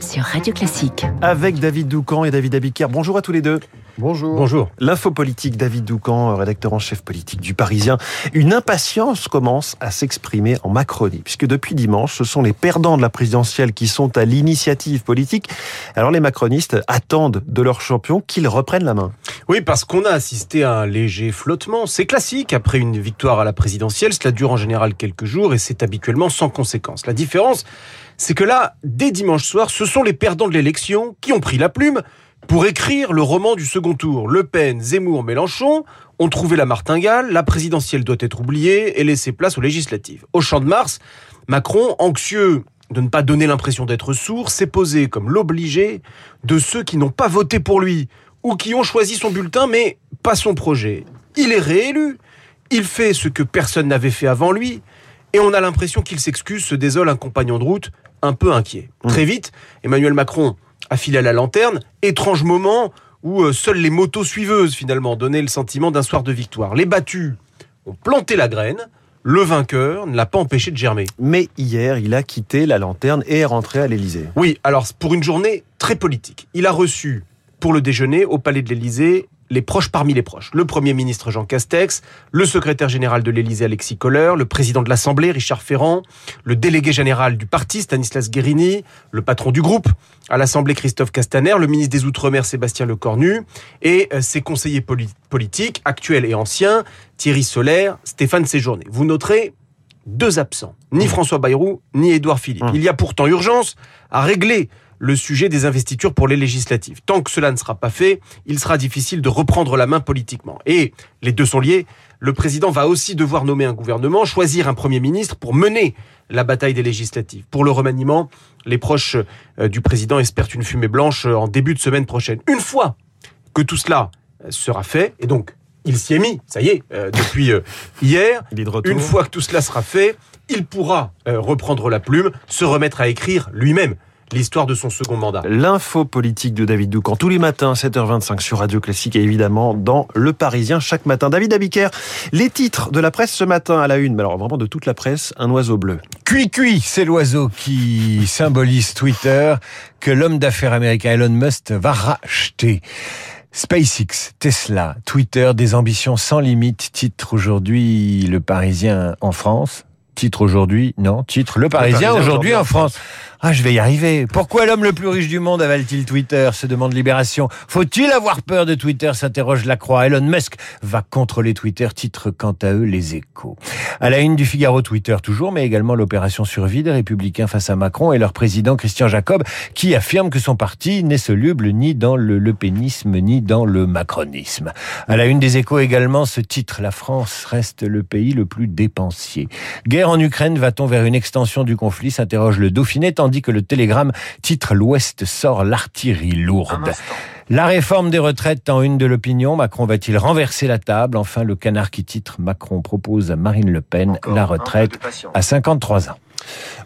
sur Radio Classique. Avec David Doucan et David Abiker. Bonjour à tous les deux. Bonjour. Bonjour. L'info politique, David Doucan, rédacteur en chef politique du Parisien. Une impatience commence à s'exprimer en Macronie, puisque depuis dimanche, ce sont les perdants de la présidentielle qui sont à l'initiative politique. Alors les macronistes attendent de leurs champions qu'ils reprennent la main. Oui, parce qu'on a assisté à un léger flottement. C'est classique après une victoire à la présidentielle. Cela dure en général quelques jours et c'est habituellement sans conséquence. La différence, c'est que là, dès dimanche soir, ce sont les perdants de l'élection qui ont pris la plume pour écrire le roman du second tour. Le Pen, Zemmour, Mélenchon ont trouvé la martingale, la présidentielle doit être oubliée et laisser place aux législatives. Au champ de Mars, Macron, anxieux de ne pas donner l'impression d'être sourd, s'est posé comme l'obligé de ceux qui n'ont pas voté pour lui ou qui ont choisi son bulletin mais pas son projet. Il est réélu, il fait ce que personne n'avait fait avant lui et on a l'impression qu'il s'excuse, se désole un compagnon de route un peu inquiet. Mmh. Très vite, Emmanuel Macron affilé à la lanterne. Étrange moment où euh, seules les motos suiveuses finalement donnaient le sentiment d'un soir de victoire. Les battus ont planté la graine. Le vainqueur ne l'a pas empêché de germer. Mais hier, il a quitté la lanterne et est rentré à l'Élysée. Oui, alors pour une journée très politique. Il a reçu pour le déjeuner au palais de l'Élysée les proches parmi les proches. Le Premier ministre Jean Castex, le secrétaire général de l'Élysée Alexis Kohler, le président de l'Assemblée Richard Ferrand, le délégué général du parti Stanislas Guérini, le patron du groupe à l'Assemblée Christophe Castaner, le ministre des Outre-mer Sébastien Lecornu et euh, ses conseillers politiques actuels et anciens Thierry Solaire, Stéphane Séjourné. Vous noterez deux absents, ni. François Bayrou, ni Édouard Philippe. Mmh. Il y a pourtant urgence à régler le sujet des investitures pour les législatives. Tant que cela ne sera pas fait, il sera difficile de reprendre la main politiquement. Et les deux sont liés. Le président va aussi devoir nommer un gouvernement, choisir un premier ministre pour mener la bataille des législatives. Pour le remaniement, les proches euh, du président espèrent une fumée blanche euh, en début de semaine prochaine. Une fois que tout cela euh, sera fait, et donc il s'y est mis, ça y est, depuis hier, une fois que tout cela sera fait, il pourra reprendre la plume, se remettre à écrire lui-même l'histoire de son second mandat. L'info politique de David Doucan, tous les matins, 7h25 sur Radio Classique et évidemment dans Le Parisien chaque matin. David Abiker, les titres de la presse ce matin à la une, mais alors vraiment de toute la presse, un oiseau bleu. Cui Cui, c'est l'oiseau qui symbolise Twitter que l'homme d'affaires américain Elon Musk va racheter. SpaceX, Tesla, Twitter, des ambitions sans limite, titre aujourd'hui Le Parisien en France. Titre aujourd'hui, non, titre Le Parisien, aujourd'hui en France. Ah, je vais y arriver. Pourquoi l'homme le plus riche du monde avale-t-il Twitter? se demande Libération. Faut-il avoir peur de Twitter? s'interroge Lacroix. Elon Musk va contrôler Twitter, titre quant à eux les échos. À la une du Figaro Twitter toujours, mais également l'opération survie des Républicains face à Macron et leur président Christian Jacob, qui affirme que son parti n'est soluble ni dans le lepénisme ni dans le macronisme. À la une des échos également ce titre, la France reste le pays le plus dépensier. Guerre en Ukraine, va-t-on vers une extension du conflit? s'interroge le Dauphiné dit que le Télégramme titre L'Ouest sort l'artillerie lourde. La réforme des retraites en une de l'opinion. Macron va-t-il renverser la table? Enfin, le canard qui titre Macron propose à Marine Le Pen la retraite à 53 ans.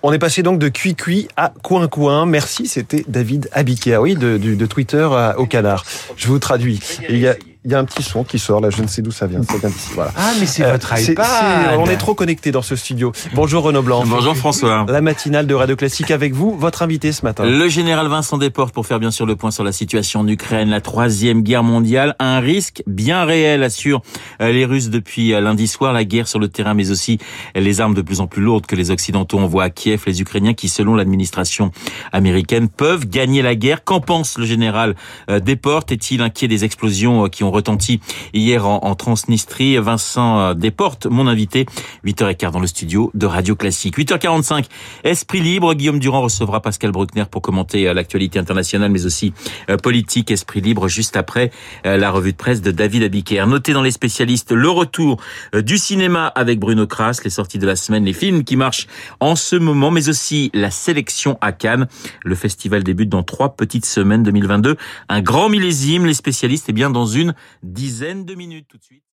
On est passé donc de cuit-cuit à coin-coin. Merci, c'était David Abiker, oui, de, de, Twitter au canard. Je vous traduis. Il y a, il y a un petit son qui sort là, je ne sais d'où ça vient. Ça vient d'ici. Voilà. Ah, mais c'est euh, votre iPad. on est trop connectés dans ce studio. Bonjour Renaud Blanc. Bonjour François. La matinale de Radio Classique avec vous, votre invité ce matin. Le général Vincent Desportes pour faire bien sûr le point sur la situation en Ukraine, la troisième guerre mondiale, un risque bien réel assure euh, les Russes depuis euh, lundi soir, la guerre sur le terrain, mais aussi les armes de plus en plus lourdes que les Occidentaux envoient à Kiev, les Ukrainiens qui, selon l'administration américaine, peuvent gagner la guerre. Qu'en pense le général Desportes? Est-il inquiet des explosions qui ont retenti hier en, Transnistrie. Vincent euh, Desportes, mon invité, 8h15 dans le studio de Radio Classique. 8h45, Esprit Libre. Guillaume Durand recevra Pascal Bruckner pour commenter euh, l'actualité internationale, mais aussi euh, politique. Esprit Libre, juste après la revue de presse de David Abiker. Notez dans les spécialistes le retour du cinéma avec Bruno Kras, les sorties de la semaine, les films qui marchent en ce moment, mais aussi la sélection à Cannes. Le festival débute dans trois petites semaines 2022. Un grand millésime, les spécialistes, et eh bien, dans une dizaine de minutes tout de suite.